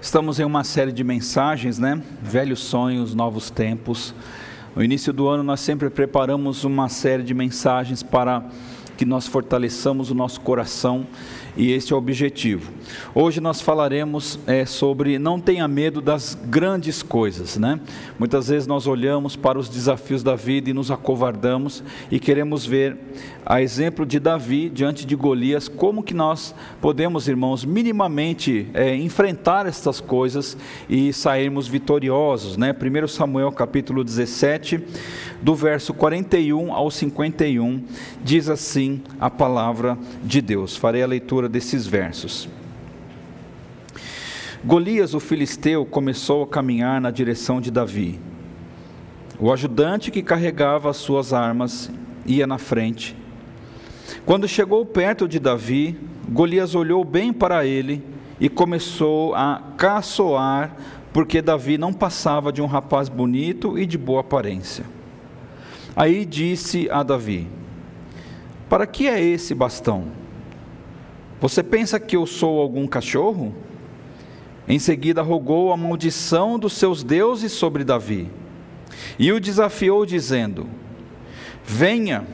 Estamos em uma série de mensagens, né? Velhos sonhos, novos tempos. No início do ano nós sempre preparamos uma série de mensagens para que nós fortaleçamos o nosso coração e esse é o objetivo. Hoje nós falaremos é, sobre não tenha medo das grandes coisas, né? Muitas vezes nós olhamos para os desafios da vida e nos acovardamos e queremos ver, a exemplo de Davi diante de Golias, como que nós podemos, irmãos, minimamente é, enfrentar estas coisas e sairmos vitoriosos, né? 1 Samuel capítulo 17, do verso 41 ao 51, diz assim a palavra de Deus. Farei a leitura desses versos. Golias, o filisteu, começou a caminhar na direção de Davi. O ajudante que carregava as suas armas ia na frente. Quando chegou perto de Davi, Golias olhou bem para ele e começou a caçoar, porque Davi não passava de um rapaz bonito e de boa aparência. Aí disse a Davi: Para que é esse bastão? Você pensa que eu sou algum cachorro? Em seguida rogou a maldição dos seus deuses sobre Davi e o desafiou, dizendo: Venha,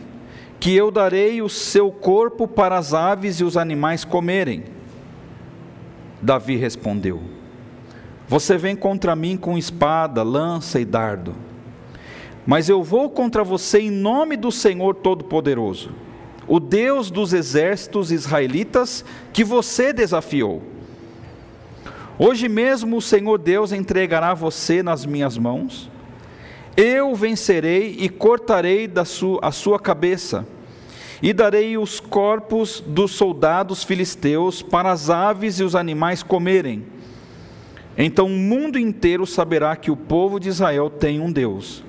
que eu darei o seu corpo para as aves e os animais comerem. Davi respondeu: Você vem contra mim com espada, lança e dardo, mas eu vou contra você em nome do Senhor Todo-Poderoso o Deus dos exércitos israelitas que você desafiou. Hoje mesmo o Senhor Deus entregará você nas minhas mãos. Eu vencerei e cortarei da sua, a sua cabeça, e darei os corpos dos soldados filisteus para as aves e os animais comerem. Então o mundo inteiro saberá que o povo de Israel tem um Deus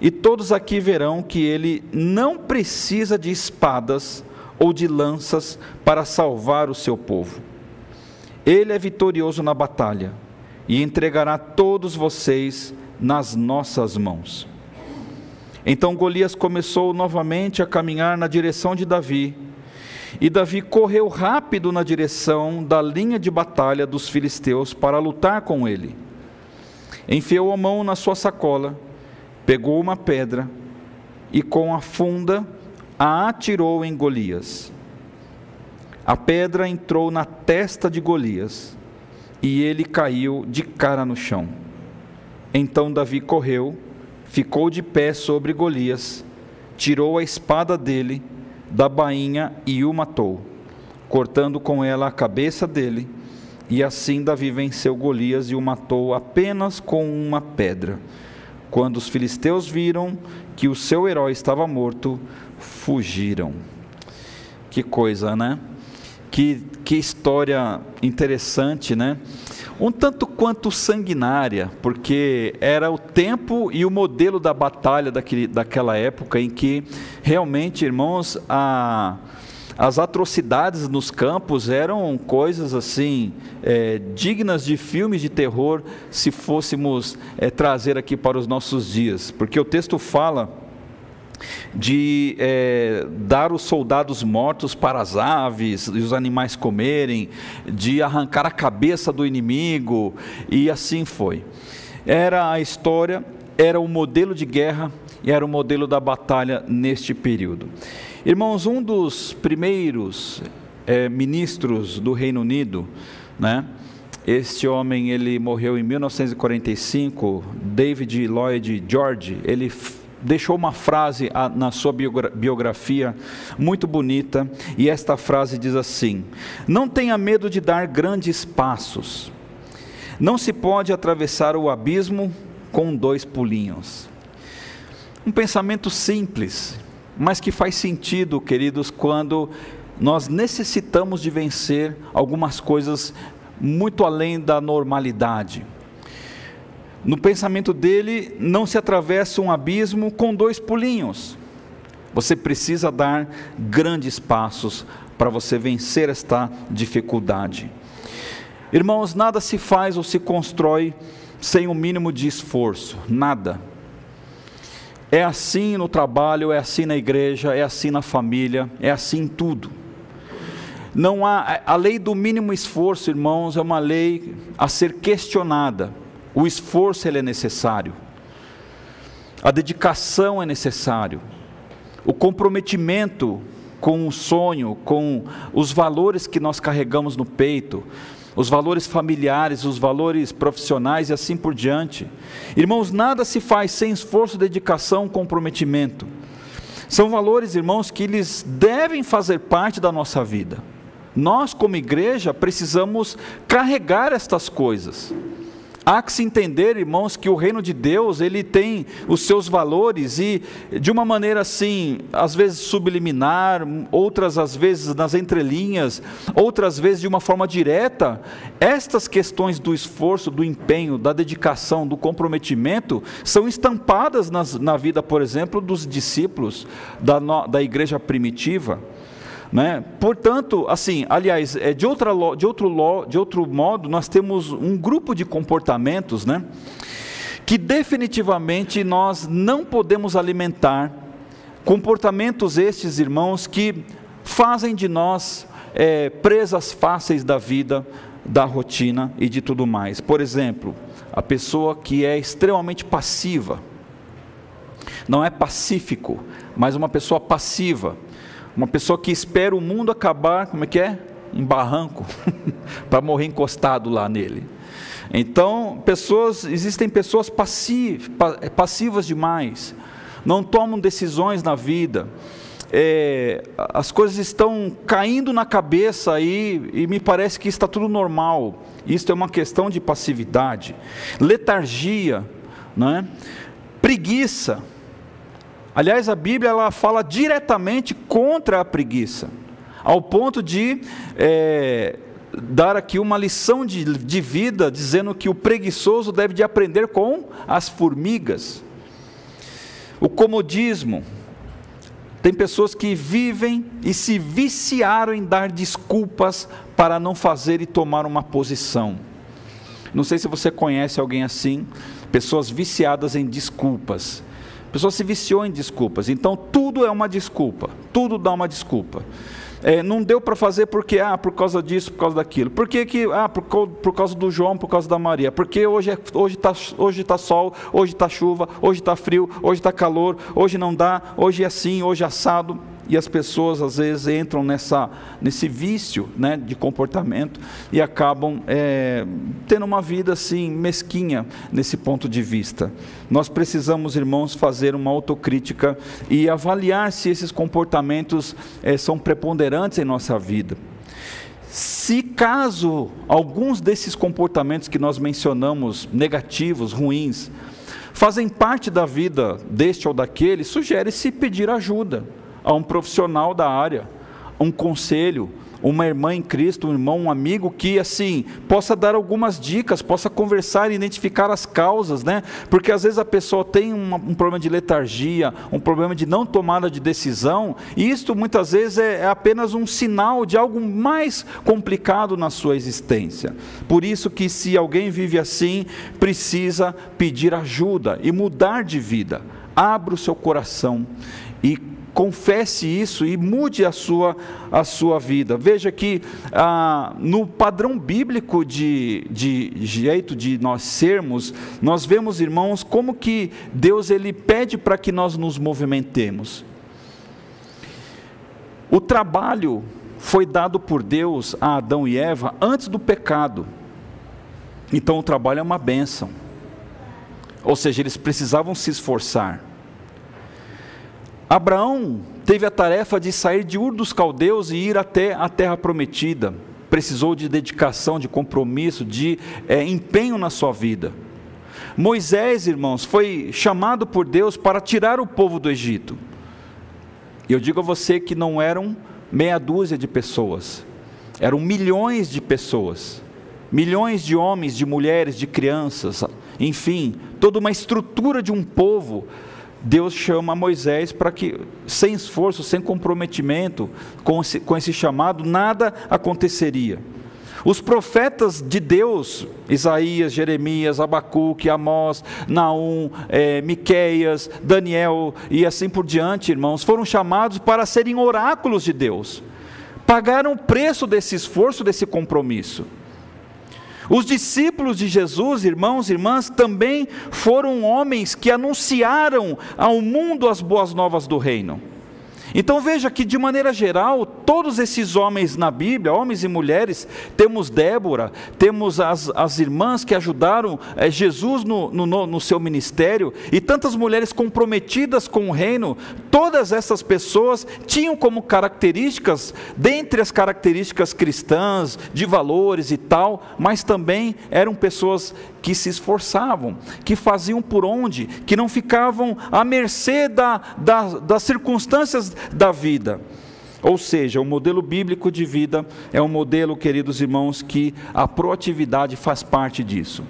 e todos aqui verão que ele não precisa de espadas ou de lanças para salvar o seu povo. Ele é vitorioso na batalha e entregará todos vocês nas nossas mãos. Então Golias começou novamente a caminhar na direção de Davi, e Davi correu rápido na direção da linha de batalha dos filisteus para lutar com ele. Enfiou a mão na sua sacola pegou uma pedra e com a funda a atirou em Golias. A pedra entrou na testa de Golias e ele caiu de cara no chão. Então Davi correu, ficou de pé sobre Golias, tirou a espada dele da bainha e o matou, cortando com ela a cabeça dele. E assim Davi venceu Golias e o matou apenas com uma pedra. Quando os filisteus viram que o seu herói estava morto, fugiram. Que coisa, né? Que, que história interessante, né? Um tanto quanto sanguinária, porque era o tempo e o modelo da batalha daquele, daquela época em que realmente, irmãos, a as atrocidades nos campos eram coisas assim é, dignas de filmes de terror se fôssemos é, trazer aqui para os nossos dias, porque o texto fala de é, dar os soldados mortos para as aves e os animais comerem, de arrancar a cabeça do inimigo, e assim foi. Era a história, era o modelo de guerra e era o modelo da batalha neste período. Irmãos, um dos primeiros é, ministros do Reino Unido, né? Este homem ele morreu em 1945, David Lloyd George. Ele deixou uma frase na sua biografia muito bonita, e esta frase diz assim: Não tenha medo de dar grandes passos. Não se pode atravessar o abismo com dois pulinhos. Um pensamento simples, mas que faz sentido, queridos, quando nós necessitamos de vencer algumas coisas muito além da normalidade. No pensamento dele, não se atravessa um abismo com dois pulinhos. Você precisa dar grandes passos para você vencer esta dificuldade. Irmãos, nada se faz ou se constrói sem o um mínimo de esforço, nada. É assim no trabalho, é assim na igreja, é assim na família, é assim em tudo. Não há a lei do mínimo esforço, irmãos, é uma lei a ser questionada. O esforço ele é necessário. A dedicação é necessário. O comprometimento com o sonho, com os valores que nós carregamos no peito, os valores familiares, os valores profissionais e assim por diante. Irmãos, nada se faz sem esforço, dedicação, comprometimento. São valores, irmãos, que eles devem fazer parte da nossa vida. Nós, como igreja, precisamos carregar estas coisas. Há que se entender, irmãos, que o reino de Deus, ele tem os seus valores e de uma maneira assim, às vezes subliminar, outras às vezes nas entrelinhas, outras vezes de uma forma direta, estas questões do esforço, do empenho, da dedicação, do comprometimento, são estampadas nas, na vida, por exemplo, dos discípulos da, da igreja primitiva. Né? Portanto, assim, aliás, é, de, outra, de, outro, de outro modo, nós temos um grupo de comportamentos né, que definitivamente nós não podemos alimentar. Comportamentos estes, irmãos, que fazem de nós é, presas fáceis da vida, da rotina e de tudo mais. Por exemplo, a pessoa que é extremamente passiva, não é pacífico, mas uma pessoa passiva uma pessoa que espera o mundo acabar, como é que é? Em barranco, para morrer encostado lá nele. Então, pessoas, existem pessoas passivas demais, não tomam decisões na vida. É, as coisas estão caindo na cabeça aí e me parece que está tudo normal. Isso é uma questão de passividade, letargia, né? preguiça. Aliás, a Bíblia ela fala diretamente contra a preguiça, ao ponto de é, dar aqui uma lição de, de vida, dizendo que o preguiçoso deve de aprender com as formigas. O comodismo. Tem pessoas que vivem e se viciaram em dar desculpas para não fazer e tomar uma posição. Não sei se você conhece alguém assim, pessoas viciadas em desculpas. Pessoa se viciou em desculpas. Então tudo é uma desculpa. Tudo dá uma desculpa. É, não deu para fazer porque, ah, por causa disso, por causa daquilo. Por que, que ah, por, por causa do João, por causa da Maria? Porque hoje está é, hoje tá, hoje tá sol, hoje está chuva, hoje está frio, hoje está calor, hoje não dá, hoje é assim, hoje é assado e as pessoas às vezes entram nessa, nesse vício né, de comportamento e acabam é, tendo uma vida assim mesquinha nesse ponto de vista. Nós precisamos, irmãos, fazer uma autocrítica e avaliar se esses comportamentos é, são preponderantes em nossa vida. Se caso alguns desses comportamentos que nós mencionamos, negativos, ruins, fazem parte da vida deste ou daquele, sugere-se pedir ajuda a um profissional da área, um conselho, uma irmã em Cristo, um irmão, um amigo que assim possa dar algumas dicas, possa conversar e identificar as causas, né? Porque às vezes a pessoa tem um, um problema de letargia, um problema de não tomada de decisão, e isto muitas vezes é, é apenas um sinal de algo mais complicado na sua existência. Por isso que se alguém vive assim, precisa pedir ajuda e mudar de vida. Abra o seu coração e confesse isso e mude a sua, a sua vida. Veja que ah, no padrão bíblico de, de jeito de nós sermos, nós vemos, irmãos, como que Deus ele pede para que nós nos movimentemos. O trabalho foi dado por Deus a Adão e Eva antes do pecado. Então o trabalho é uma bênção. Ou seja, eles precisavam se esforçar. Abraão teve a tarefa de sair de Ur dos Caldeus e ir até a terra prometida. Precisou de dedicação, de compromisso, de é, empenho na sua vida. Moisés, irmãos, foi chamado por Deus para tirar o povo do Egito. E eu digo a você que não eram meia dúzia de pessoas, eram milhões de pessoas, milhões de homens, de mulheres, de crianças, enfim, toda uma estrutura de um povo Deus chama Moisés para que, sem esforço, sem comprometimento com esse, com esse chamado, nada aconteceria. Os profetas de Deus, Isaías, Jeremias, Abacuque, Amós, Naum, é, Miqueias, Daniel e assim por diante, irmãos, foram chamados para serem oráculos de Deus, pagaram o preço desse esforço, desse compromisso. Os discípulos de Jesus, irmãos e irmãs, também foram homens que anunciaram ao mundo as boas novas do reino. Então veja que, de maneira geral, todos esses homens na Bíblia, homens e mulheres, temos Débora, temos as, as irmãs que ajudaram é, Jesus no, no, no seu ministério, e tantas mulheres comprometidas com o reino, todas essas pessoas tinham como características, dentre as características cristãs, de valores e tal, mas também eram pessoas que se esforçavam, que faziam por onde, que não ficavam à mercê da, da, das circunstâncias da vida. Ou seja, o modelo bíblico de vida é um modelo, queridos irmãos, que a proatividade faz parte disso.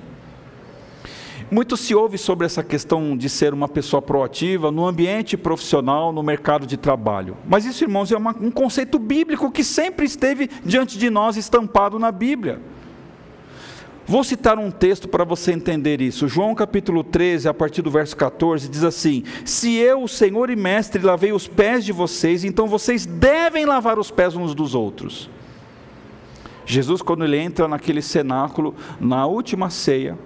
Muito se ouve sobre essa questão de ser uma pessoa proativa no ambiente profissional, no mercado de trabalho. Mas isso, irmãos, é uma, um conceito bíblico que sempre esteve diante de nós, estampado na Bíblia. Vou citar um texto para você entender isso. João capítulo 13, a partir do verso 14, diz assim: Se eu, o Senhor e Mestre, lavei os pés de vocês, então vocês devem lavar os pés uns dos outros. Jesus, quando ele entra naquele cenáculo, na última ceia,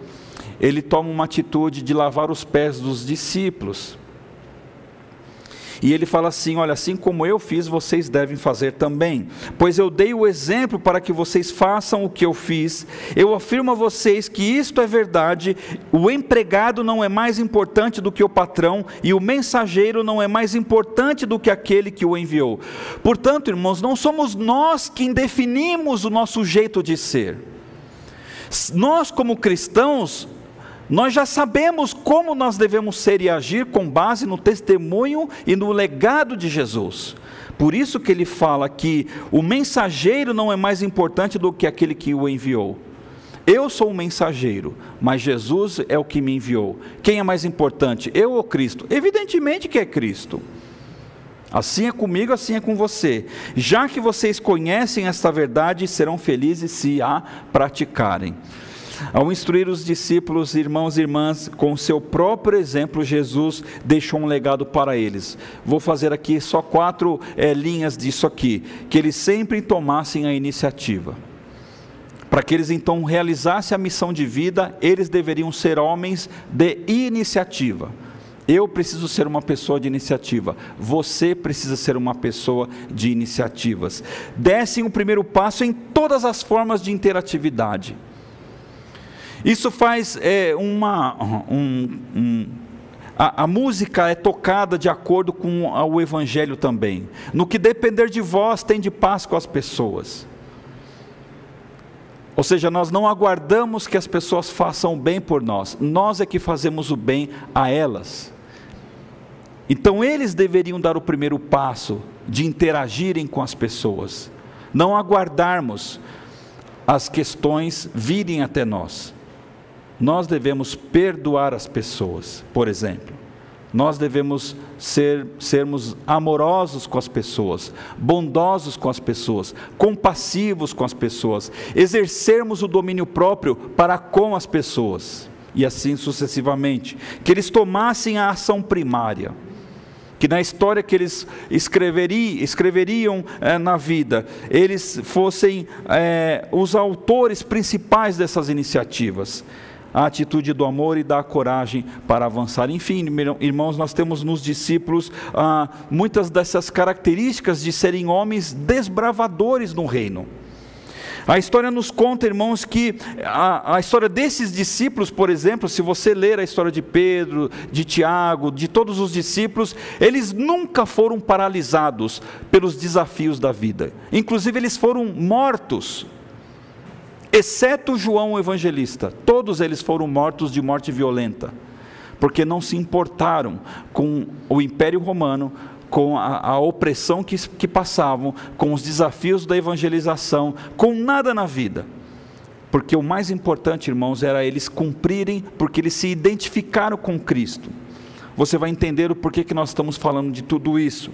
ele toma uma atitude de lavar os pés dos discípulos. E ele fala assim: Olha, assim como eu fiz, vocês devem fazer também. Pois eu dei o exemplo para que vocês façam o que eu fiz. Eu afirmo a vocês que isto é verdade: o empregado não é mais importante do que o patrão, e o mensageiro não é mais importante do que aquele que o enviou. Portanto, irmãos, não somos nós quem definimos o nosso jeito de ser. Nós, como cristãos, nós já sabemos como nós devemos ser e agir com base no testemunho e no legado de Jesus. Por isso que ele fala que o mensageiro não é mais importante do que aquele que o enviou. Eu sou o mensageiro, mas Jesus é o que me enviou. Quem é mais importante, eu ou Cristo? Evidentemente que é Cristo. Assim é comigo, assim é com você. Já que vocês conhecem esta verdade, serão felizes se a praticarem. Ao instruir os discípulos, irmãos e irmãs, com o seu próprio exemplo, Jesus deixou um legado para eles. Vou fazer aqui só quatro é, linhas disso aqui: que eles sempre tomassem a iniciativa. Para que eles então realizassem a missão de vida, eles deveriam ser homens de iniciativa. Eu preciso ser uma pessoa de iniciativa. Você precisa ser uma pessoa de iniciativas. Dessem o primeiro passo em todas as formas de interatividade. Isso faz é, uma. Um, um, a, a, música é tocada de acordo com o Evangelho também. No que depender de vós, tem de paz com as pessoas. Ou seja, nós não aguardamos que as pessoas façam o bem por nós, nós é que fazemos o bem a elas. Então eles deveriam dar o primeiro passo de interagirem com as pessoas, não aguardarmos as questões virem até nós. Nós devemos perdoar as pessoas, por exemplo. Nós devemos ser, sermos amorosos com as pessoas, bondosos com as pessoas, compassivos com as pessoas, exercermos o domínio próprio para com as pessoas, e assim sucessivamente. Que eles tomassem a ação primária que na história que eles escreveriam, escreveriam é, na vida, eles fossem é, os autores principais dessas iniciativas a atitude do amor e da coragem para avançar. Enfim, irmãos, nós temos nos discípulos ah, muitas dessas características de serem homens desbravadores no reino. A história nos conta, irmãos, que a, a, história desses discípulos, por exemplo, se você ler a história de Pedro, de Tiago, de todos os discípulos, eles nunca foram paralisados pelos desafios da vida. Inclusive, eles foram mortos exceto João o evangelista. Todos eles foram mortos de morte violenta, porque não se importaram com o Império Romano, com a, a opressão que, que passavam, com os desafios da evangelização, com nada na vida. Porque o mais importante, irmãos, era eles cumprirem, porque eles se identificaram com Cristo. Você vai entender o porquê que nós estamos falando de tudo isso.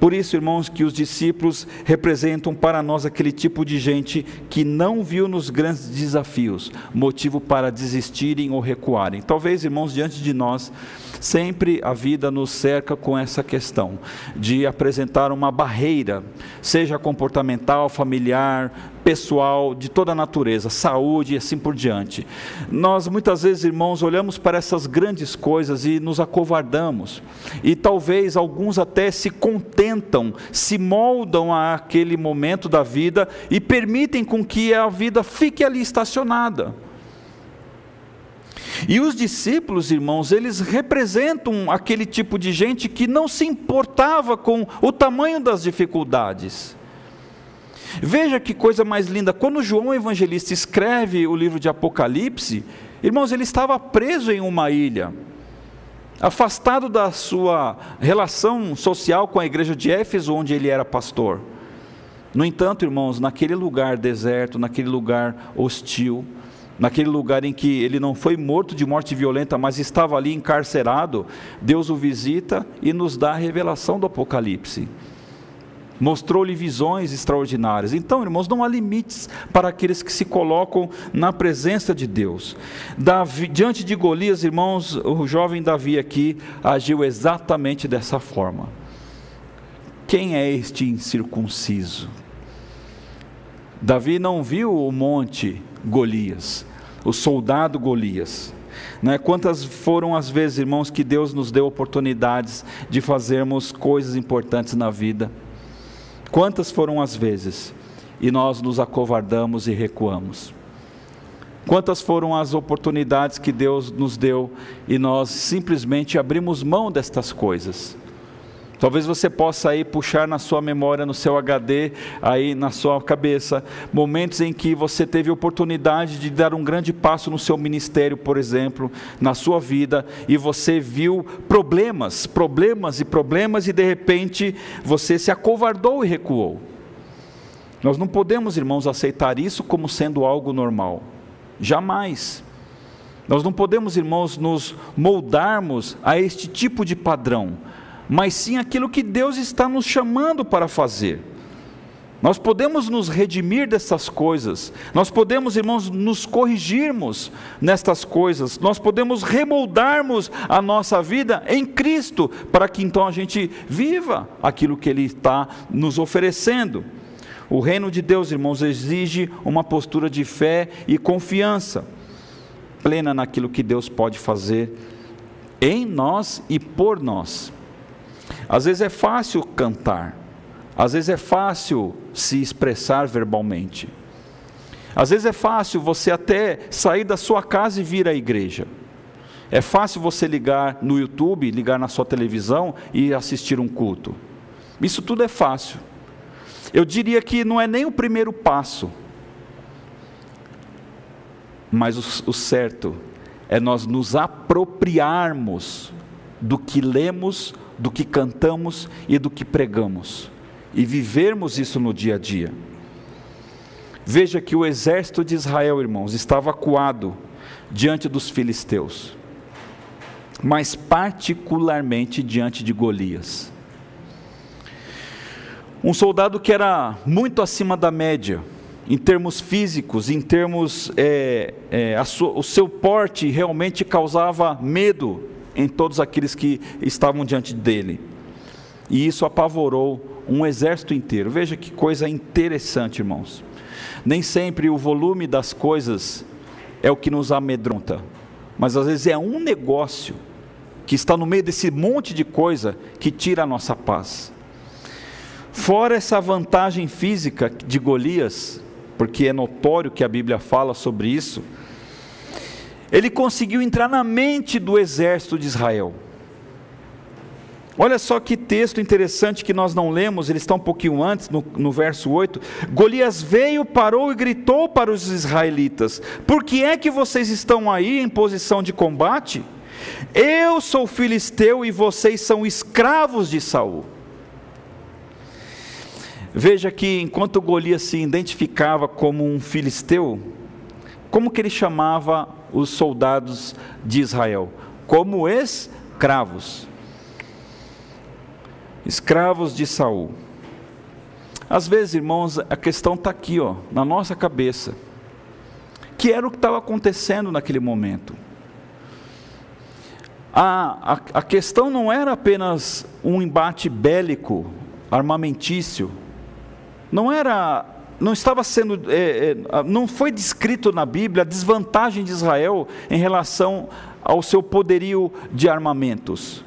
Por isso, irmãos, que os discípulos representam para nós aquele tipo de gente que não viu nos grandes desafios motivo para desistirem ou recuarem. Talvez, irmãos, diante de nós, sempre a vida nos cerca com essa questão de apresentar uma barreira, seja comportamental, familiar, pessoal, de toda a natureza, saúde e assim por diante. Nós muitas vezes, irmãos, olhamos para essas grandes coisas e nos acovardamos. E talvez alguns até se contentam, se moldam àquele momento da vida e permitem com que a vida fique ali estacionada. E os discípulos, irmãos, eles representam aquele tipo de gente que não se importava com o tamanho das dificuldades. Veja que coisa mais linda, quando João Evangelista escreve o livro de Apocalipse, irmãos, ele estava preso em uma ilha, afastado da sua relação social com a igreja de Éfeso, onde ele era pastor. No entanto, irmãos, naquele lugar deserto, naquele lugar hostil, naquele lugar em que ele não foi morto de morte violenta, mas estava ali encarcerado, Deus o visita e nos dá a revelação do Apocalipse mostrou-lhe visões extraordinárias. Então, irmãos, não há limites para aqueles que se colocam na presença de Deus. Davi, diante de Golias, irmãos, o jovem Davi aqui agiu exatamente dessa forma. Quem é este incircunciso? Davi não viu o monte Golias, o soldado Golias. Né? Quantas foram as vezes, irmãos, que Deus nos deu oportunidades de fazermos coisas importantes na vida? Quantas foram as vezes e nós nos acovardamos e recuamos? Quantas foram as oportunidades que Deus nos deu e nós simplesmente abrimos mão destas coisas? Talvez você possa aí puxar na sua memória, no seu HD, aí na sua cabeça, momentos em que você teve oportunidade de dar um grande passo no seu ministério, por exemplo, na sua vida, e você viu problemas, problemas e problemas, e de repente você se acovardou e recuou. Nós não podemos, irmãos, aceitar isso como sendo algo normal. Jamais. Nós não podemos, irmãos, nos moldarmos a este tipo de padrão mas sim aquilo que Deus está nos chamando para fazer. Nós podemos nos redimir dessas coisas, nós podemos, irmãos, nos corrigirmos nestas coisas, nós podemos remoldarmos a nossa vida em Cristo, para que então a gente viva aquilo que Ele está nos oferecendo. O reino de Deus, irmãos, exige uma postura de fé e confiança plena naquilo que Deus pode fazer em nós e por nós. Às vezes é fácil cantar, às vezes é fácil se expressar verbalmente. Às vezes é fácil você até sair da sua casa e vir à igreja. É fácil você ligar no YouTube, ligar na sua televisão e assistir um culto. Isso tudo é fácil. Eu diria que não é nem o primeiro passo, mas o, o certo é nós nos apropriarmos do que lemos do que cantamos e do que pregamos, e vivermos isso no dia a dia. Veja que o exército de Israel, irmãos, estava acuado diante dos filisteus, mas particularmente diante de Golias. Um soldado que era muito acima da média, em termos físicos, em termos. É, é, sua, o seu porte realmente causava medo em todos aqueles que estavam diante dele. E isso apavorou um exército inteiro. Veja que coisa interessante, irmãos. Nem sempre o volume das coisas é o que nos amedronta, mas às vezes é um negócio que está no meio desse monte de coisa que tira a nossa paz. Fora essa vantagem física de Golias, porque é notório que a Bíblia fala sobre isso, ele conseguiu entrar na mente do exército de Israel. Olha só que texto interessante que nós não lemos, ele está um pouquinho antes, no, no, verso 8. Golias veio, parou e gritou para os israelitas: Por que é que vocês estão aí em posição de combate? Eu sou filisteu e vocês são escravos de Saul. Veja que enquanto Golias se identificava como um filisteu, como que ele chamava os soldados de Israel? Como escravos. escravos de Saul. Às vezes, irmãos, a questão está aqui, ó, na nossa cabeça. Que era o que estava acontecendo naquele momento. A, a, a questão não era apenas um embate bélico, armamentício. Não era, não estava sendo, é, é, não foi descrito na Bíblia a desvantagem de Israel em relação ao seu poderio de armamentos.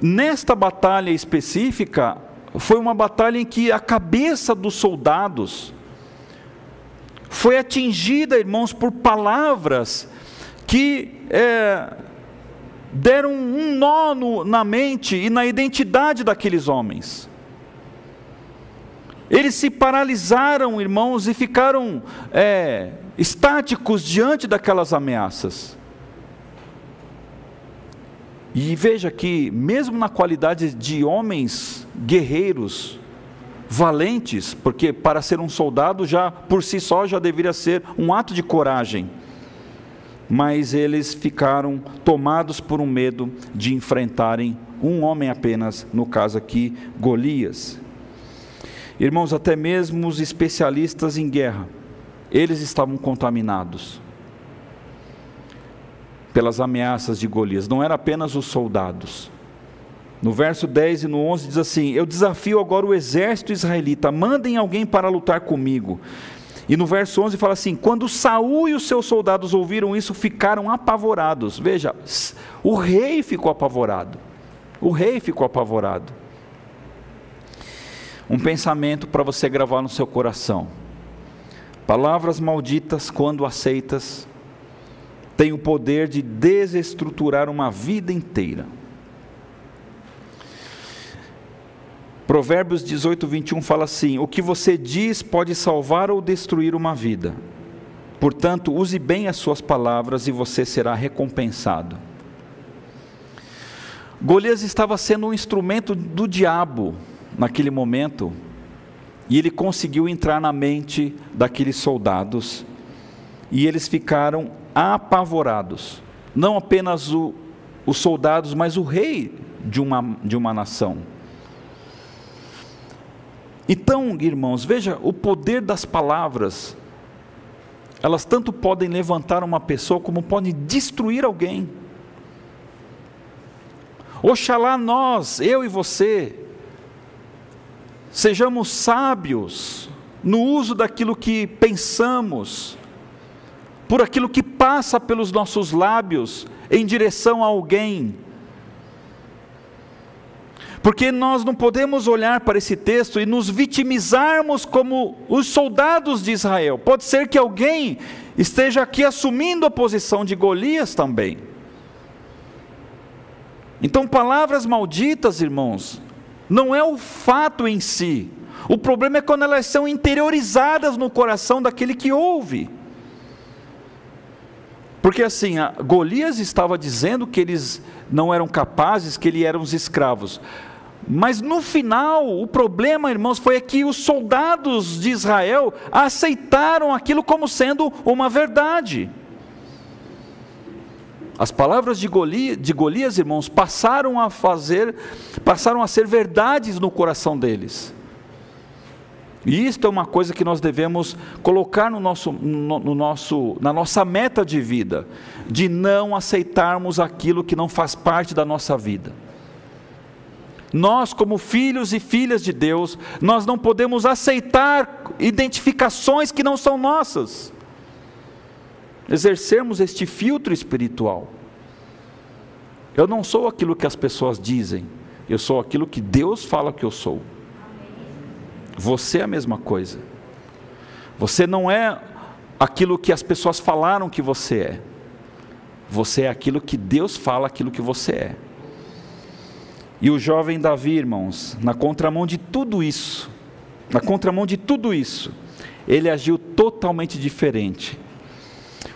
Nesta batalha específica, foi uma batalha em que a cabeça dos soldados foi atingida, irmãos, por palavras que é, deram um nó no, na mente e na identidade daqueles homens. Eles se paralisaram, irmãos, e ficaram é, estáticos diante daquelas ameaças. E veja que, mesmo na qualidade de homens guerreiros, valentes, porque para ser um soldado já por si só já deveria ser um ato de coragem. Mas eles ficaram tomados por um medo de enfrentarem um homem apenas, no caso aqui, Golias. Irmãos, até mesmo os especialistas em guerra, eles estavam contaminados pelas ameaças de Golias, não era apenas os soldados. No verso 10 e no 11 diz assim: Eu desafio agora o exército israelita, mandem alguém para lutar comigo. E no verso 11 fala assim: Quando Saul e os seus soldados ouviram isso, ficaram apavorados. Veja, o rei ficou apavorado. O rei ficou apavorado. Um pensamento para você gravar no seu coração. Palavras malditas, quando aceitas, tem o poder de desestruturar uma vida inteira. Provérbios 18, 21 fala assim: O que você diz pode salvar ou destruir uma vida. Portanto, use bem as suas palavras e você será recompensado. Golias estava sendo um instrumento do diabo naquele momento, e ele conseguiu entrar na mente daqueles soldados, e eles ficaram apavorados. Não apenas o, os soldados, mas o rei de uma, de uma nação. Então, irmãos, veja o poder das palavras. Elas tanto podem levantar uma pessoa como podem destruir alguém. Oxalá nós, eu e você, sejamos sábios no uso daquilo que pensamos, por aquilo que passa pelos nossos lábios em direção a alguém. Porque nós não podemos olhar para esse texto e nos vitimizarmos como os soldados de Israel. Pode ser que alguém esteja aqui assumindo a posição de Golias também. Então, palavras malditas, irmãos, não é o fato em si. O problema é quando elas são interiorizadas no coração daquele que ouve. Porque assim, Golias estava dizendo que eles não eram capazes, que eles eram os escravos. Mas no final, o problema, irmãos, foi que os soldados de Israel aceitaram aquilo como sendo uma verdade. As palavras de Golias, de Golias, irmãos, passaram a fazer, passaram a ser verdades no coração deles. E isto é uma coisa que nós devemos colocar no nosso, no, no nosso, na nossa meta de vida, de não aceitarmos aquilo que não faz parte da nossa vida. Nós, como filhos e filhas de Deus, nós não podemos aceitar identificações que não são nossas. Exercermos este filtro espiritual. Eu não sou aquilo que as pessoas dizem, eu sou aquilo que Deus fala que eu sou. Você é a mesma coisa. Você não é aquilo que as pessoas falaram que você é. Você é aquilo que Deus fala aquilo que você é. E o jovem Davi, irmãos, na contramão de tudo isso, na contramão de tudo isso, ele agiu totalmente diferente.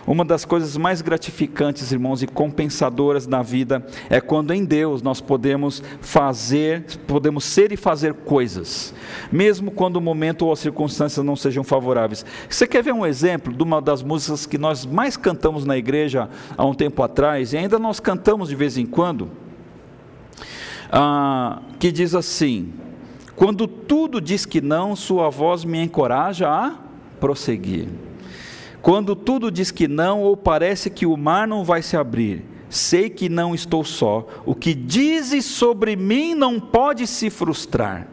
Uma das coisas mais gratificantes, irmãos, e compensadoras na vida é quando em Deus nós podemos fazer, podemos ser e fazer coisas, mesmo quando o momento ou as circunstâncias não sejam favoráveis. Você quer ver um exemplo de uma das músicas que nós mais cantamos na igreja há um tempo atrás, e ainda nós cantamos de vez em quando? ah, que diz assim: Quando tudo diz que não, sua voz me encoraja a prosseguir. Quando tudo diz que não, ou parece que o mar não vai se abrir, sei que não estou só. O que dizes sobre mim não pode se frustrar.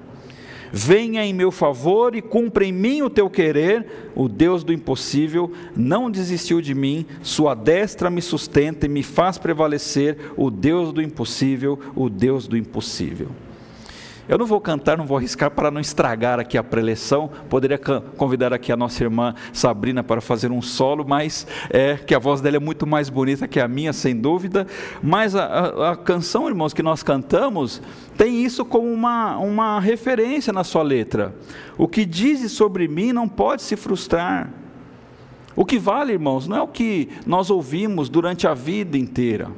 Venha em meu favor e cumpra em mim o teu querer. O Deus do impossível não desistiu de mim, sua destra me sustenta e me faz prevalecer. O Deus do impossível, o Deus do impossível. Eu não vou cantar, não vou arriscar para não estragar aqui a preleção. Poderia convidar aqui a nossa irmã Sabrina para fazer um solo, mas é que a voz dela é muito mais bonita que a minha, sem dúvida. Mas a, a, a canção, irmãos, que nós cantamos tem isso como uma, uma referência na sua letra. O que diz sobre mim não pode se frustrar. O que vale, irmãos, não é o que nós ouvimos durante a vida inteira.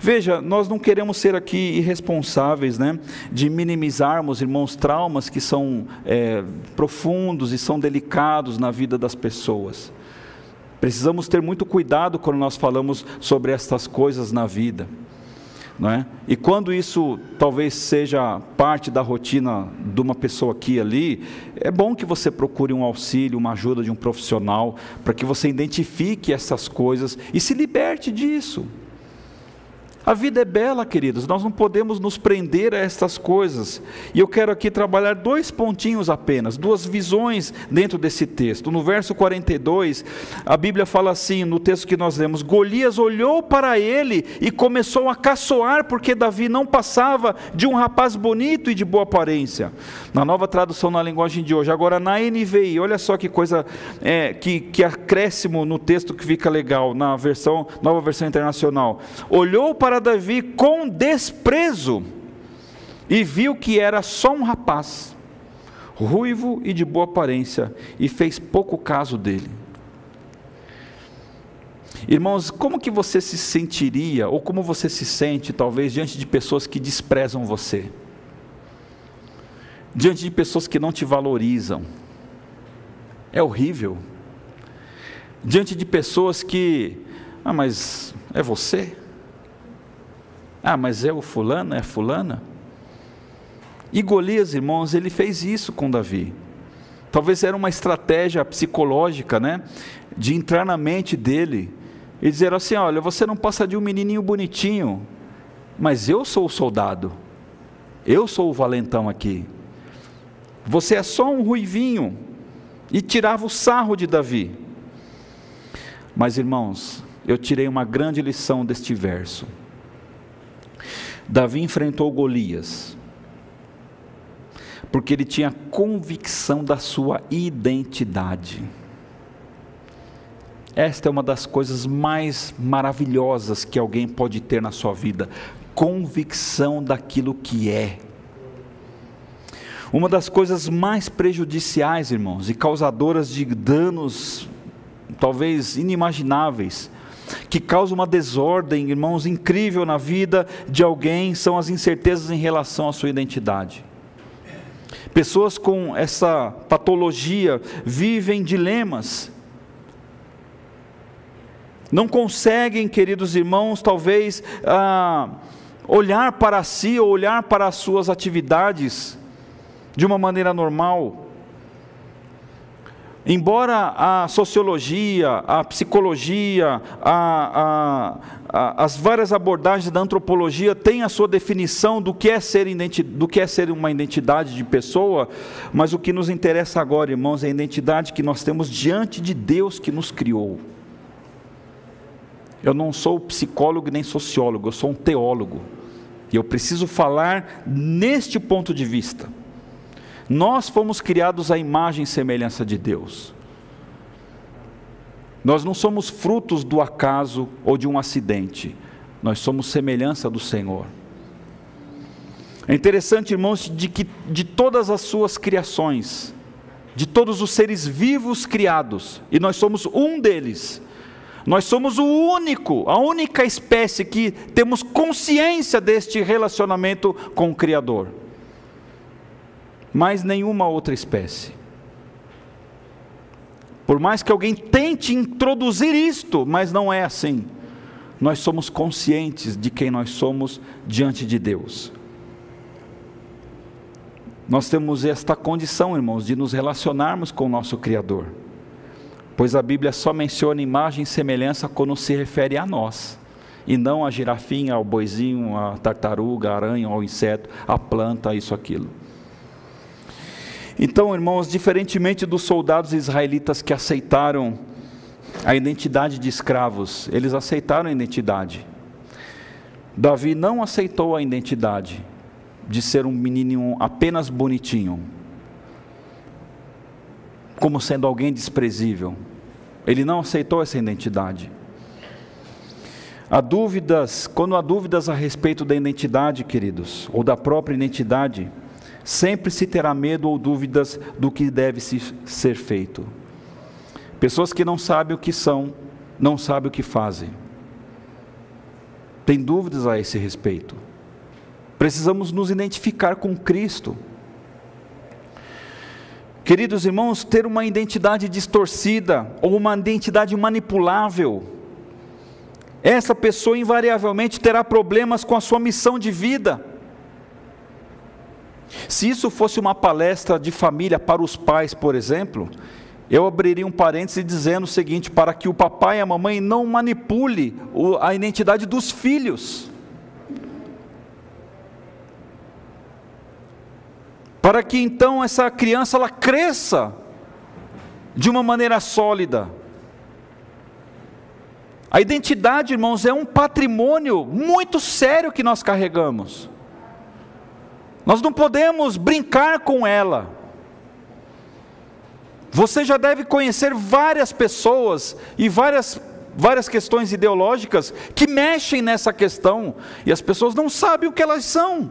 Veja, nós não queremos ser aqui irresponsáveis, né, de minimizarmos, irmãos, traumas que são é, profundos e são delicados na vida das pessoas. Precisamos ter muito cuidado quando nós falamos sobre estas coisas na vida. Não é? E quando isso talvez seja parte da rotina de uma pessoa aqui e ali, é bom que você procure um auxílio, uma ajuda de um profissional, para que você identifique essas coisas e se liberte disso. A vida é bela, queridos, nós não podemos nos prender a estas coisas. E eu quero aqui trabalhar dois pontinhos apenas, duas visões dentro desse texto. No verso 42, a Bíblia fala assim, no texto que nós lemos: Golias olhou para ele e começou a caçoar, porque Davi não passava de um rapaz bonito e de boa aparência. Na nova tradução na linguagem de hoje. Agora, na NVI, olha só que coisa, é, que, que acréscimo no texto que fica legal, na versão, nova versão internacional. Olhou para para Davi com desprezo e viu que era só um rapaz, ruivo e de boa aparência, e fez pouco caso dele. Irmãos, como que você se sentiria, ou como você se sente, talvez, diante de pessoas que desprezam você? Diante de pessoas que não te valorizam? É horrível. Diante de pessoas que, ah, mas é você? Ah, mas é o fulano, é fulana? E Golias, irmãos, ele fez isso com Davi. Talvez era uma estratégia psicológica, né? De entrar na mente dele e dizer assim: olha, você não passa de um menininho bonitinho, mas eu sou o soldado, eu sou o valentão aqui. Você é só um ruivinho. E tirava o sarro de Davi. Mas irmãos, eu tirei uma grande lição deste verso. Davi enfrentou Golias, porque ele tinha convicção da sua identidade. Esta é uma das coisas mais maravilhosas que alguém pode ter na sua vida: convicção daquilo que é. Uma das coisas mais prejudiciais, irmãos, e causadoras de danos talvez inimagináveis, que causa uma desordem, irmãos, incrível na vida de alguém, são as incertezas em relação à sua identidade. Pessoas com essa patologia vivem dilemas. Não conseguem, queridos irmãos, talvez ah, olhar para si ou olhar para as suas atividades de uma maneira normal. Embora a sociologia, a psicologia, a, a, a, as várias abordagens da antropologia tenham a sua definição do que, é ser do que é ser uma identidade de pessoa, mas o que nos interessa agora, irmãos, é a identidade que nós temos diante de Deus que nos criou. Eu não sou psicólogo nem sociólogo, eu sou um teólogo. E eu preciso falar neste ponto de vista. Nós fomos criados à imagem e semelhança de Deus. Nós não somos frutos do acaso ou de um acidente. Nós somos semelhança do Senhor. É interessante, irmãos, de que de todas as suas criações, de todos os seres vivos criados, e nós somos um deles. Nós somos o único, a única espécie que temos consciência deste relacionamento com o Criador mais nenhuma outra espécie. Por mais que alguém tente introduzir isto, mas não é assim. Nós somos conscientes de quem nós somos diante de Deus. nós temos esta condição, irmãos, de nos relacionarmos com o nosso Criador, pois a Bíblia só menciona imagem e semelhança quando se refere a nós, e não a girafinha, ao boizinho, a tartaruga, a aranha, ao inseto, a planta, isso, aquilo. Então, irmãos, diferentemente dos soldados israelitas que aceitaram a identidade de escravos, eles aceitaram a identidade. Davi não aceitou a identidade, de ser um menininho apenas bonitinho, como sendo alguém desprezível. Ele não aceitou essa identidade. Há dúvidas, quando há dúvidas a respeito da identidade, queridos, ou da própria identidade, sempre se terá medo ou dúvidas do que deve ser feito. Pessoas que não sabem o que são, não sabem o que fazem. Tem dúvidas a esse respeito. Precisamos nos identificar com Cristo. Queridos irmãos, ter uma identidade distorcida ou uma identidade manipulável, essa pessoa invariavelmente terá problemas com a sua missão de vida. Se isso fosse uma palestra de família para os pais, por exemplo, eu abriria um parêntese dizendo o seguinte: para que o papai e a mamãe não manipule a identidade dos filhos. para que então essa criança ela cresça de uma maneira sólida. A identidade, irmãos, é um patrimônio muito sério que nós carregamos. Nós não podemos brincar com ela. Você já deve conhecer várias pessoas e várias várias questões ideológicas que mexem nessa questão e as pessoas não sabem o que elas são.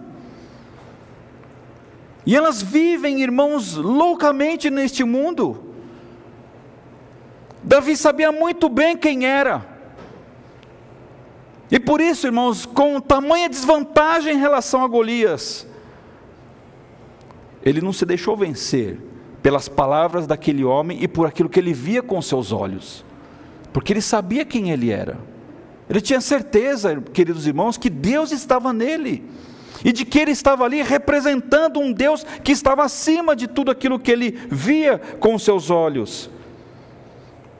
E elas vivem, irmãos, loucamente neste mundo. Davi sabia muito bem quem era. E por isso, irmãos, com tamanha desvantagem em relação a Golias, ele não se deixou vencer pelas palavras daquele homem e por aquilo que ele via com seus olhos, porque ele sabia quem ele era. Ele tinha certeza, queridos irmãos, que Deus estava nele e de que ele estava ali representando um Deus que estava acima de tudo aquilo que ele via com seus olhos.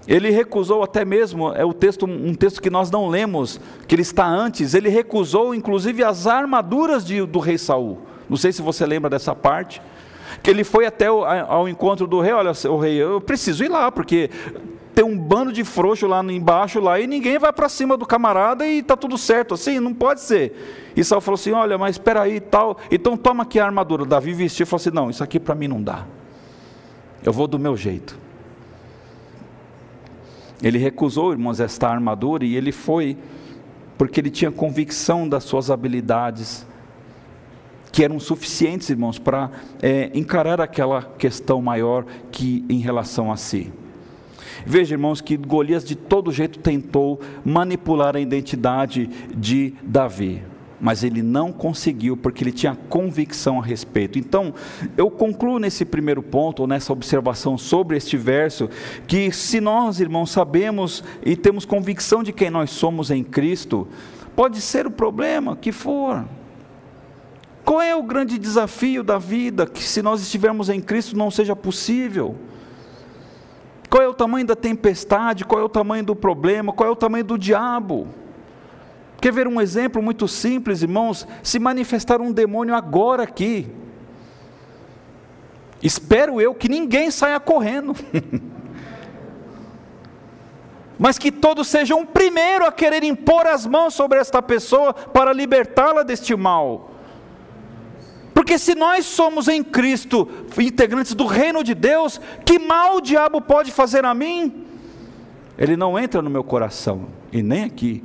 Ele recusou até mesmo, é o texto, um texto que nós não lemos, que ele está antes, ele recusou inclusive as armaduras de, do rei Saul. Não sei se você lembra dessa parte. Que ele foi até o, ao encontro do rei, olha, o rei, eu preciso ir lá, porque tem um bando de frouxo lá embaixo lá e ninguém vai para cima do camarada e está tudo certo assim, não pode ser. E Saul falou assim: olha, mas espera aí e tal, então toma aqui a armadura. Davi vestiu e falou assim: não, isso aqui para mim não dá. Eu vou do meu jeito. Ele recusou, irmãos, esta armadura e ele foi porque ele tinha convicção das suas habilidades, que eram suficientes, irmãos, para é, encarar aquela questão maior que em relação a si. Veja, irmãos, que Golias de todo jeito tentou manipular a identidade de Davi mas ele não conseguiu porque ele tinha convicção a respeito. Então, eu concluo nesse primeiro ponto, ou nessa observação sobre este verso, que se nós, irmãos, sabemos e temos convicção de quem nós somos em Cristo, pode ser o problema que for. Qual é o grande desafio da vida que, se nós estivermos em Cristo, não seja possível? Qual é o tamanho da tempestade? Qual é o tamanho do problema? Qual é o tamanho do diabo? Quer ver um exemplo muito simples, irmãos? Se manifestar um demônio agora aqui. Espero eu que ninguém saia correndo. Mas que todos sejam o primeiro a querer impor as mãos sobre esta pessoa para libertá-la deste mal. Porque se nós somos em Cristo integrantes do reino de Deus, que mal o diabo pode fazer a mim? Ele não entra no meu coração, e nem aqui,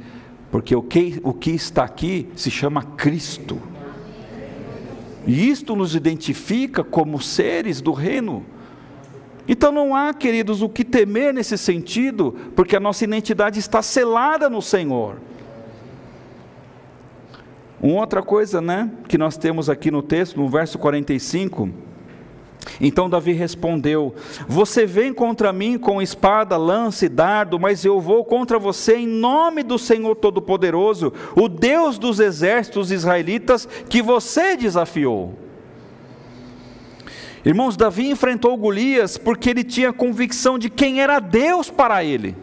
porque o que, o que está aqui se chama Cristo. E isto nos identifica como seres do reino. Então não há, queridos, o que temer nesse sentido, porque a nossa identidade está selada no Senhor. Uma outra coisa, né, que nós temos aqui no texto, no verso 45, então Davi respondeu: Você vem contra mim com espada, lança e dardo, mas eu vou contra você em nome do Senhor Todo-Poderoso, o Deus dos exércitos israelitas que você desafiou. Irmãos, Davi enfrentou Golias porque ele tinha convicção de quem era Deus para ele.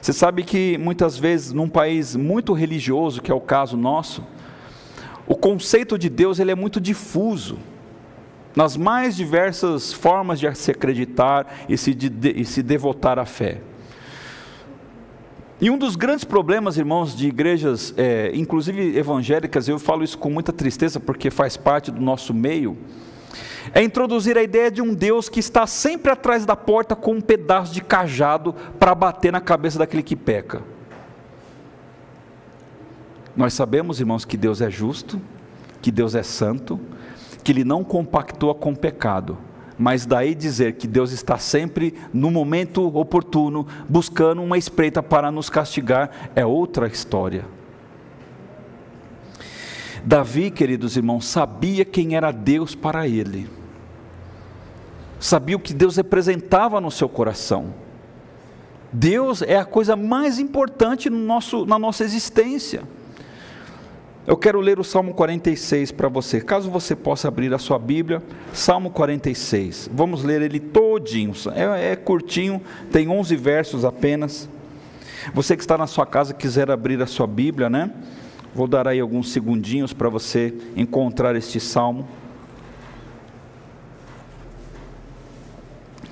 Você sabe que muitas vezes, num país muito religioso, que é o caso nosso, o conceito de Deus ele é muito difuso, nas mais diversas formas de se acreditar e se, de, e se devotar à fé. E um dos grandes problemas, irmãos, de igrejas, é, inclusive evangélicas, eu falo isso com muita tristeza porque faz parte do nosso meio, é introduzir a ideia de um Deus que está sempre atrás da porta com um pedaço de cajado para bater na cabeça daquele que peca. Nós sabemos, irmãos, que Deus é justo, que Deus é santo, que Ele não compactua com pecado mas daí dizer que Deus está sempre no momento oportuno, buscando uma espreita para nos castigar, é outra história. Davi, queridos irmãos, sabia quem era Deus para ele, sabia o que Deus representava no seu coração. Deus é a coisa mais importante no nosso, na nossa existência. Eu quero ler o Salmo 46 para você. Caso você possa abrir a sua Bíblia, Salmo 46. Vamos ler ele todinho. É, é curtinho, tem 11 versos apenas. Você que está na sua casa quiser abrir a sua Bíblia, né? Vou dar aí alguns segundinhos para você encontrar este salmo.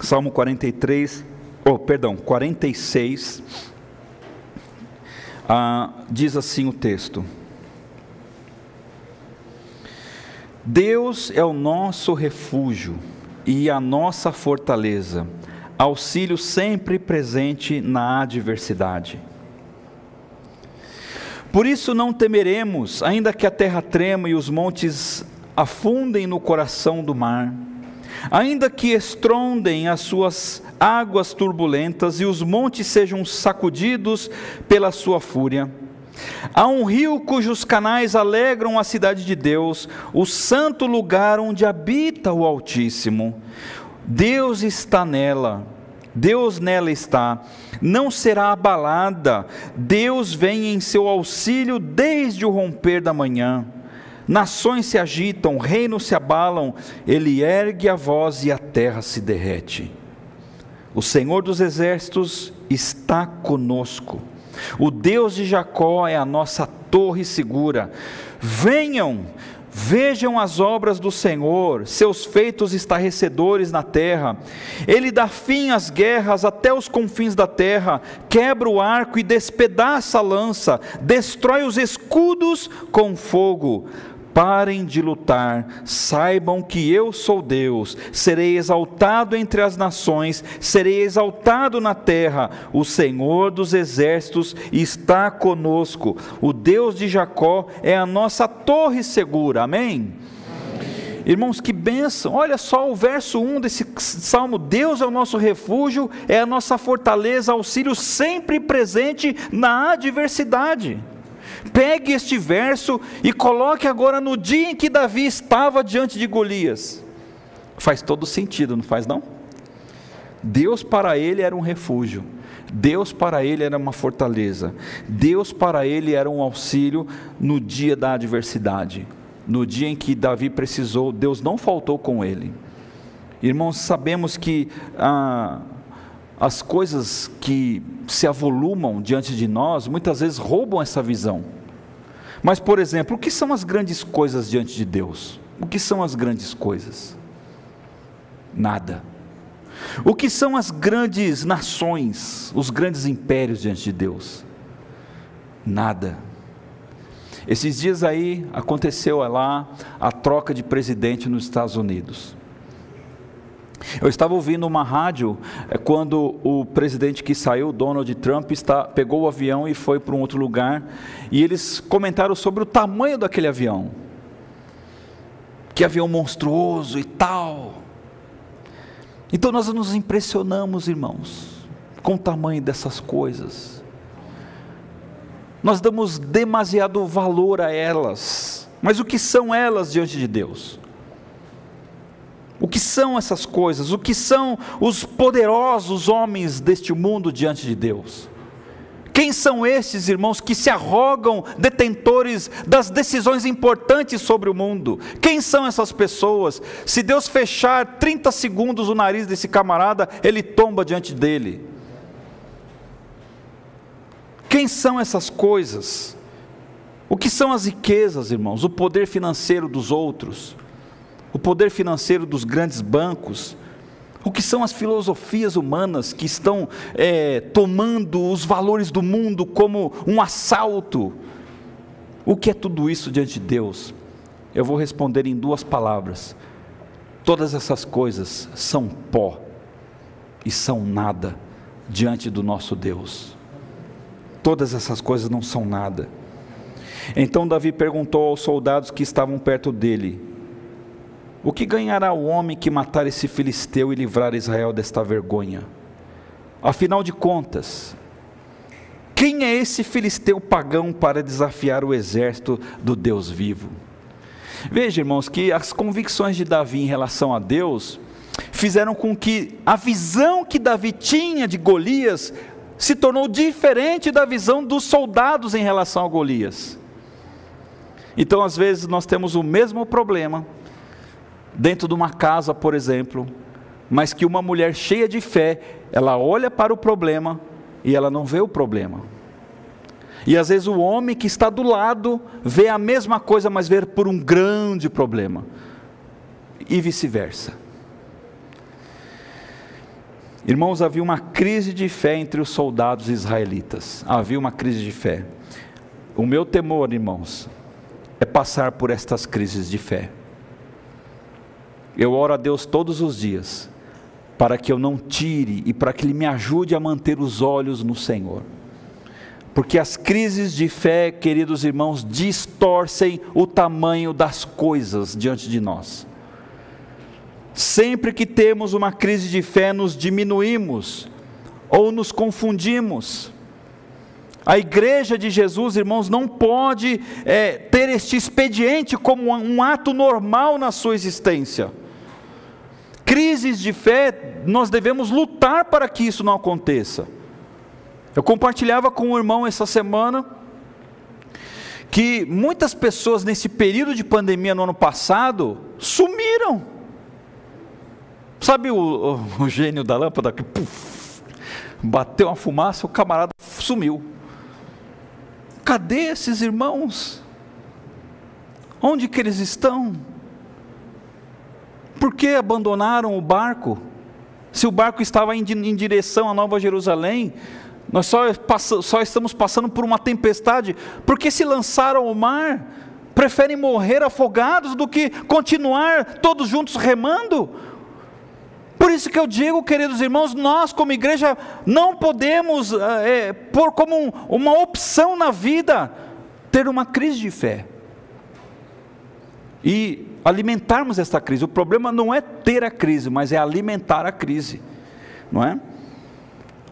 Salmo 43, oh, perdão, 46. Ah, diz assim o texto: Deus é o nosso refúgio e a nossa fortaleza, auxílio sempre presente na adversidade. Por isso não temeremos, ainda que a terra trema e os montes afundem no coração do mar, ainda que estrondem as suas águas turbulentas e os montes sejam sacudidos pela sua fúria Há um rio cujos canais alegram a cidade de Deus, o santo lugar onde habita o Altíssimo. Deus está nela, Deus nela está, não será abalada, Deus vem em seu auxílio desde o romper da manhã. Nações se agitam, reinos se abalam, ele ergue a voz e a terra se derrete. O Senhor dos exércitos está conosco. O Deus de Jacó é a nossa torre segura. Venham, vejam as obras do Senhor, seus feitos estarrecedores na terra. Ele dá fim às guerras até os confins da terra, quebra o arco e despedaça a lança, destrói os escudos com fogo parem de lutar, saibam que eu sou Deus, serei exaltado entre as nações, serei exaltado na terra, o Senhor dos exércitos está conosco, o Deus de Jacó é a nossa torre segura, amém? Irmãos, que bênção! Olha só o verso 1 desse salmo: Deus é o nosso refúgio, é a nossa fortaleza, auxílio sempre presente na adversidade. Pegue este verso e coloque agora no dia em que Davi estava diante de Golias. Faz todo sentido, não faz não? Deus para ele era um refúgio. Deus para ele era uma fortaleza. Deus para ele era um auxílio no dia da adversidade. No dia em que Davi precisou, Deus não faltou com ele. Irmãos, sabemos que ah, as coisas que se avolumam diante de nós muitas vezes roubam essa visão. Mas, por exemplo, o que são as grandes coisas diante de Deus? O que são as grandes coisas? Nada. O que são as grandes nações, os grandes impérios diante de Deus? Nada. Esses dias aí aconteceu lá a troca de presidente nos Estados Unidos. Eu estava ouvindo uma rádio é, quando o presidente que saiu, Donald Trump, está, pegou o avião e foi para um outro lugar, e eles comentaram sobre o tamanho daquele avião. Que avião monstruoso e tal. Então nós nos impressionamos, irmãos, com o tamanho dessas coisas. Nós damos demasiado valor a elas. Mas o que são elas diante de Deus? O que são essas coisas? O que são os poderosos homens deste mundo diante de Deus? Quem são esses irmãos que se arrogam detentores das decisões importantes sobre o mundo? Quem são essas pessoas? Se Deus fechar 30 segundos o nariz desse camarada, ele tomba diante dele. Quem são essas coisas? O que são as riquezas, irmãos? O poder financeiro dos outros, o poder financeiro dos grandes bancos, o que são as filosofias humanas que estão é, tomando os valores do mundo como um assalto? O que é tudo isso diante de Deus? Eu vou responder em duas palavras. Todas essas coisas são pó e são nada diante do nosso Deus. Todas essas coisas não são nada. Então Davi perguntou aos soldados que estavam perto dele: O que ganhará o homem que matar esse filisteu e livrar Israel desta vergonha? Afinal de contas, quem é esse filisteu pagão para desafiar o exército do Deus vivo? Veja, irmãos, que as convicções de Davi em relação a Deus fizeram com que a visão que Davi tinha de Golias se tornou diferente da visão dos soldados em relação a Golias. Então, às vezes, nós temos o mesmo problema dentro de uma casa, por exemplo, mas que uma mulher cheia de fé, ela olha para o problema e ela não vê o problema. E às vezes o homem que está do lado vê a mesma coisa, mas vê por um grande problema. E vice-versa. Irmãos, havia uma crise de fé entre os soldados israelitas. Havia uma crise de fé. O meu temor, irmãos, é passar por estas crises de fé. Eu oro a Deus todos os dias, para que eu não tire e para que Ele me ajude a manter os olhos no Senhor. Porque as crises de fé, queridos irmãos, distorcem o tamanho das coisas diante de nós. Sempre que temos uma crise de fé, nos diminuímos ou nos confundimos. A igreja de Jesus, irmãos, não pode é, ter este expediente como um ato normal na sua existência. Crises de fé, nós devemos lutar para que isso não aconteça. Eu compartilhava com um irmão essa semana que muitas pessoas nesse período de pandemia no ano passado sumiram. Sabe o, o, o gênio da lâmpada que puff, bateu uma fumaça, o camarada sumiu. Cadê esses irmãos? Onde que eles estão? Por que abandonaram o barco? Se o barco estava em, direção a Nova Jerusalém, nós só, só estamos passando por uma tempestade, por que se lançaram ao mar? Preferem morrer afogados do que continuar todos juntos remando? Por isso que eu digo, queridos irmãos, nós como igreja não podemos é, pôr como um, uma opção na vida ter uma crise de fé e alimentarmos esta crise. O problema não é ter a crise, mas é alimentar a crise, não é?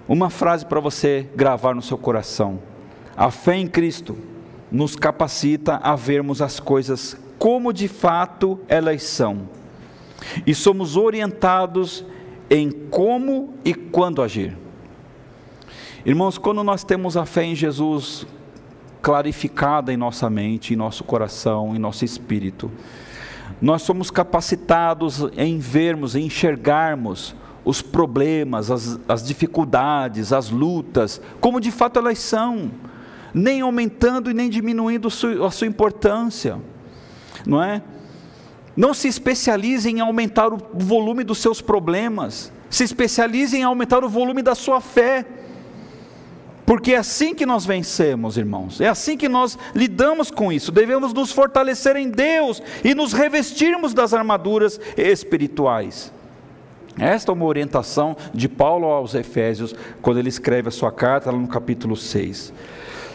Uma frase para você gravar no seu coração: a fé em Cristo nos capacita a vermos as coisas como de fato elas são e somos orientados em como e quando agir. Irmãos, quando nós temos a fé em Jesus clarificada em nossa mente, em nosso coração, em nosso espírito, nós somos capacitados em vermos, em enxergarmos os problemas, as, as dificuldades, as lutas, como de fato elas são, nem aumentando e nem diminuindo a sua importância, não é? Não se especialize em aumentar o volume dos seus problemas. Se especialize em aumentar o volume da sua fé. Porque é assim que nós vencemos, irmãos. É assim que nós lidamos com isso. Devemos nos fortalecer em Deus e nos revestirmos das armaduras espirituais. Esta é uma orientação de Paulo aos Efésios, quando ele escreve a sua carta, lá no capítulo 6.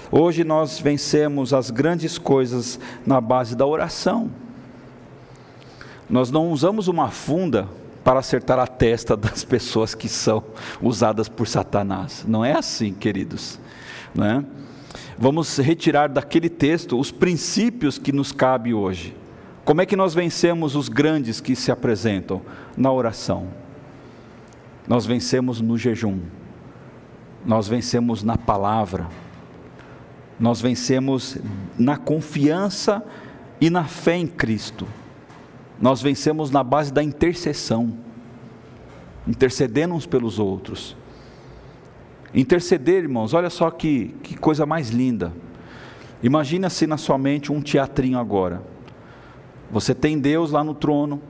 Hoje nós vencemos as grandes coisas na base da oração. Nós não usamos uma funda para acertar a testa das pessoas que são usadas por Satanás. Não é assim, queridos. Não é? Vamos retirar daquele texto os princípios que nos cabe hoje. Como é que nós vencemos os grandes que se apresentam? Na oração. Nós vencemos no jejum. nós vencemos na palavra, nós vencemos na confiança e na fé em Cristo, nós vencemos na base da intercessão, intercedendo uns pelos outros. Interceder, irmãos, olha só que, que coisa mais linda. Imagina se na sua mente um teatrinho agora. Você tem Deus lá no trono,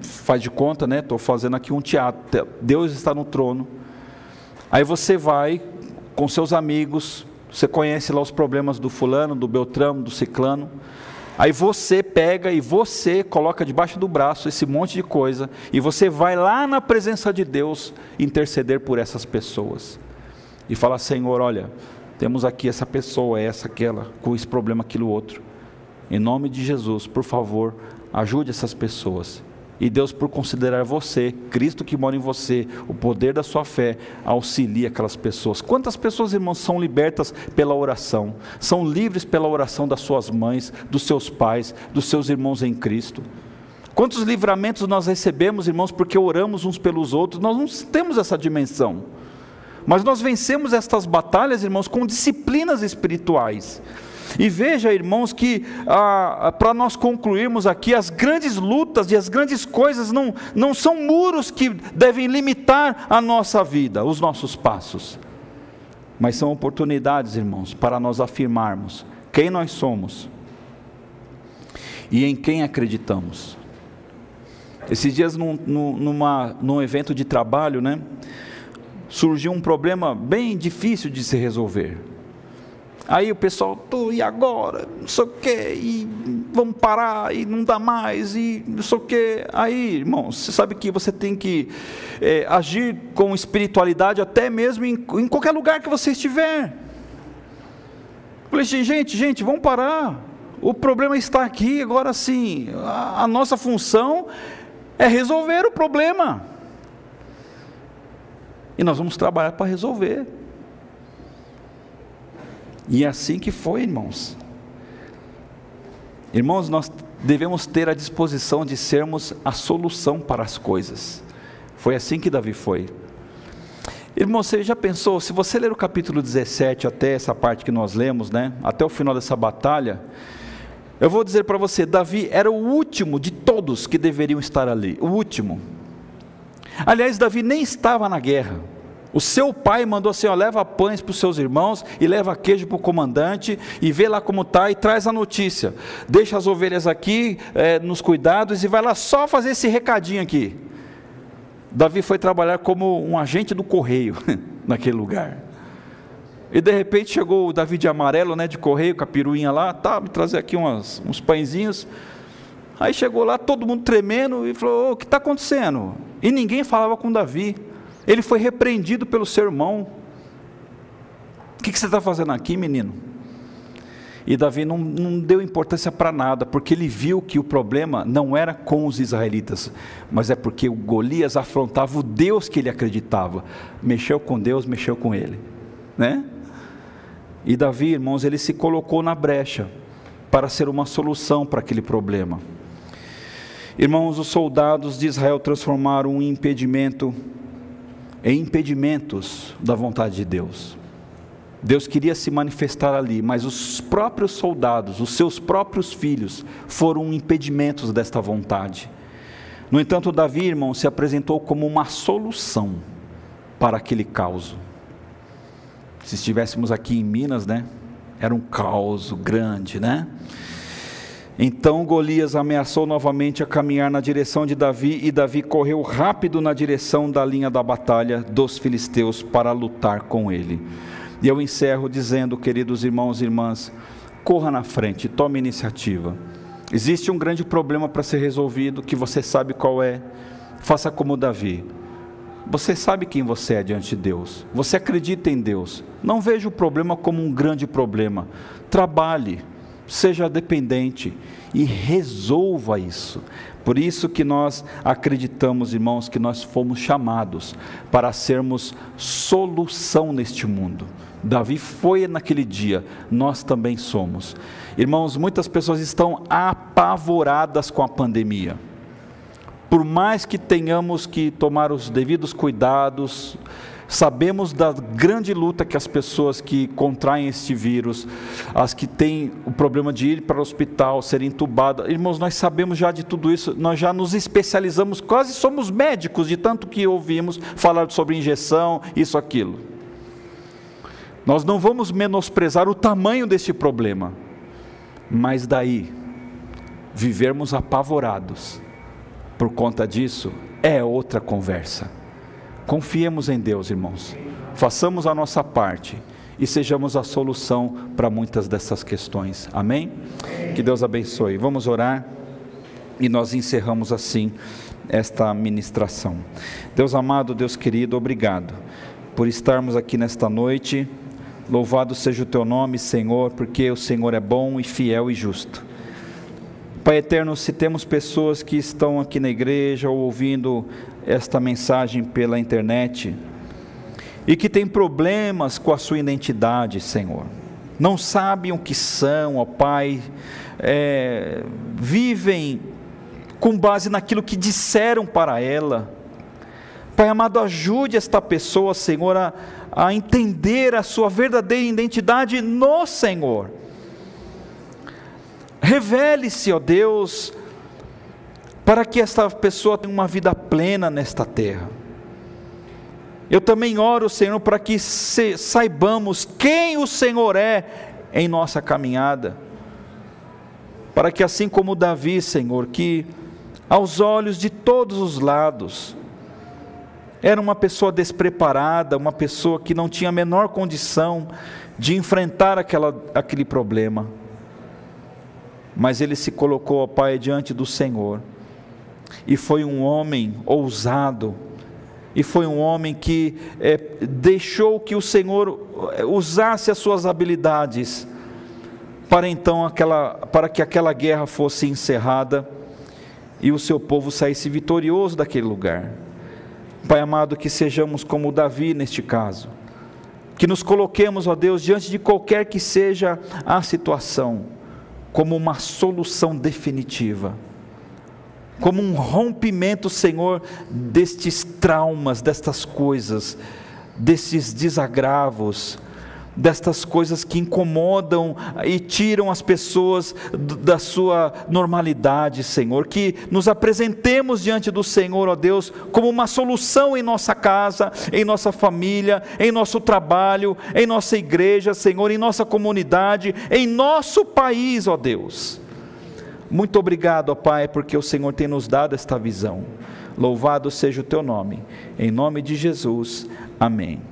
faz de conta, né? Estou fazendo aqui um teatro. Deus está no trono. Aí você vai com seus amigos, você conhece lá os problemas do fulano, do Beltrano, do ciclano. Aí você pega e você coloca debaixo do braço esse monte de coisa e você vai lá na presença de Deus interceder por essas pessoas. E fala: Senhor, olha, temos aqui essa pessoa, essa, aquela, com esse problema, aquilo outro. Em nome de Jesus, por favor, ajude essas pessoas. E Deus, por considerar você, Cristo que mora em você, o poder da sua fé, auxilia aquelas pessoas. Quantas pessoas, irmãos, são libertas pela oração? São livres pela oração das suas mães, dos seus pais, dos seus irmãos em Cristo? Quantos livramentos nós recebemos, irmãos, porque oramos uns pelos outros? Nós não temos essa dimensão. Mas nós vencemos estas batalhas, irmãos, com disciplinas espirituais. E veja, irmãos, que ah, ah, para nós concluirmos aqui, as grandes lutas e as grandes coisas não, não são muros que devem limitar a nossa vida, os nossos passos, mas são oportunidades, irmãos, para nós afirmarmos quem nós somos e em quem acreditamos. Esses dias, num, numa, num evento de trabalho, né, surgiu um problema bem difícil de se resolver. Aí o pessoal, e agora? Não sei o quê, e vamos parar, e não dá mais, e não sei o quê. Aí, irmão, você sabe que você tem que é, agir com espiritualidade até mesmo em, em qualquer lugar que você estiver. Falei assim, gente, gente, vamos parar. O problema está aqui, agora sim, a, a nossa função é resolver o problema. E nós vamos trabalhar para resolver. E é assim que foi, irmãos. Irmãos, nós devemos ter a disposição de sermos a solução para as coisas. Foi assim que Davi foi. Irmão, você já pensou, se você ler o capítulo 17 até essa parte que nós lemos, né, até o final dessa batalha, eu vou dizer para você, Davi era o último de todos que deveriam estar ali, o último. Aliás, Davi nem estava na guerra. O seu pai mandou assim: ó, leva pães para os seus irmãos e leva queijo para o comandante e vê lá como está e traz a notícia. Deixa as ovelhas aqui é, nos cuidados e vai lá só fazer esse recadinho aqui. Davi foi trabalhar como um agente do correio naquele lugar. E de repente chegou o Davi de amarelo, né, de correio, com a piruinha lá, tá, me trazer aqui umas, uns pãezinhos. Aí chegou lá, todo mundo tremendo e falou: o que está acontecendo? E ninguém falava com Davi. Ele foi repreendido pelo seu irmão. O que, você está fazendo aqui, menino? E Davi não, não deu importância para nada, porque ele viu que o problema não era com os israelitas, mas é porque o Golias afrontava o Deus que ele acreditava. Mexeu com Deus, mexeu com ele, né? E Davi, irmãos, ele se colocou na brecha para ser uma solução para aquele problema. Irmãos, os soldados de Israel transformaram um impedimento em impedimentos da vontade de Deus. Deus queria se manifestar ali, mas os próprios soldados, os seus próprios filhos, foram impedimentos desta vontade. No entanto, Davi, irmão, se apresentou como uma solução para aquele caos. Se estivéssemos aqui em Minas, né? Era um caos grande, né? Então Golias ameaçou novamente a caminhar na direção de Davi, e Davi correu rápido na direção da linha da batalha dos filisteus para lutar com ele. E eu encerro dizendo, queridos irmãos e irmãs, corra na frente, tome iniciativa. Existe um grande problema para ser resolvido, que você sabe qual é. Faça como Davi. Você sabe quem você é diante de Deus. Você acredita em Deus. Não veja o problema como um grande problema. Trabalhe seja dependente e resolva isso. Por isso que nós acreditamos, irmãos, que nós fomos chamados para sermos solução neste mundo. Davi foi naquele dia, nós também somos. Irmãos, muitas pessoas estão apavoradas com a pandemia. Por mais que tenhamos que tomar os devidos cuidados, Sabemos da grande luta que as pessoas que contraem este vírus, as que têm o problema de ir para o hospital, serem entubadas, irmãos, nós sabemos já de tudo isso, nós já nos especializamos, quase somos médicos de tanto que ouvimos falar sobre injeção, isso, aquilo. Nós não vamos menosprezar o tamanho deste problema, mas daí, vivermos apavorados por conta disso, é outra conversa. Confiemos em Deus, irmãos. Façamos a nossa parte e sejamos a solução para muitas dessas questões. Amém? Que Deus abençoe. Vamos orar e nós encerramos assim esta ministração. Deus amado, Deus querido, obrigado por estarmos aqui nesta noite. Louvado seja o teu nome, Senhor, porque o Senhor é bom e fiel e justo. Pai eterno, se temos pessoas que estão aqui na igreja ou ouvindo esta mensagem pela internet e que têm problemas com a sua identidade, Senhor, não sabem o que são, ó Pai, é, vivem com base naquilo que disseram para ela. Pai amado, ajude esta pessoa, Senhor, a, a entender a sua verdadeira identidade no Senhor Revele-se, ó Deus, para que esta pessoa tenha uma vida plena nesta terra. Eu também oro, Senhor, para que saibamos quem o Senhor é em nossa caminhada. Para que assim como Davi, Senhor, que aos olhos de todos os lados, era uma pessoa despreparada, uma pessoa que não tinha a menor condição de enfrentar aquela, aquele problema mas ele se colocou, ó Pai, diante do Senhor, e foi um homem ousado, e foi um homem que é, deixou que o Senhor é, usasse as suas habilidades para então aquela, para que aquela guerra fosse encerrada e o seu povo saísse vitorioso daquele lugar. Pai amado, que sejamos como Davi neste caso, que nos coloquemos, ó Deus, diante de qualquer que seja a situação como uma solução definitiva, como um rompimento, Senhor, destes traumas, destas coisas, desses desagravos, destas coisas que incomodam e tiram as pessoas da sua normalidade, Senhor. Que nos apresentemos diante do Senhor, ó Deus, como uma solução em nossa casa, em nossa família, em nosso trabalho, em nossa igreja, Senhor, em nossa comunidade, em nosso país, ó Deus. Muito obrigado, ó Pai, porque o Senhor tem nos dado esta visão. Louvado seja o teu nome. Em nome de Jesus. Amém.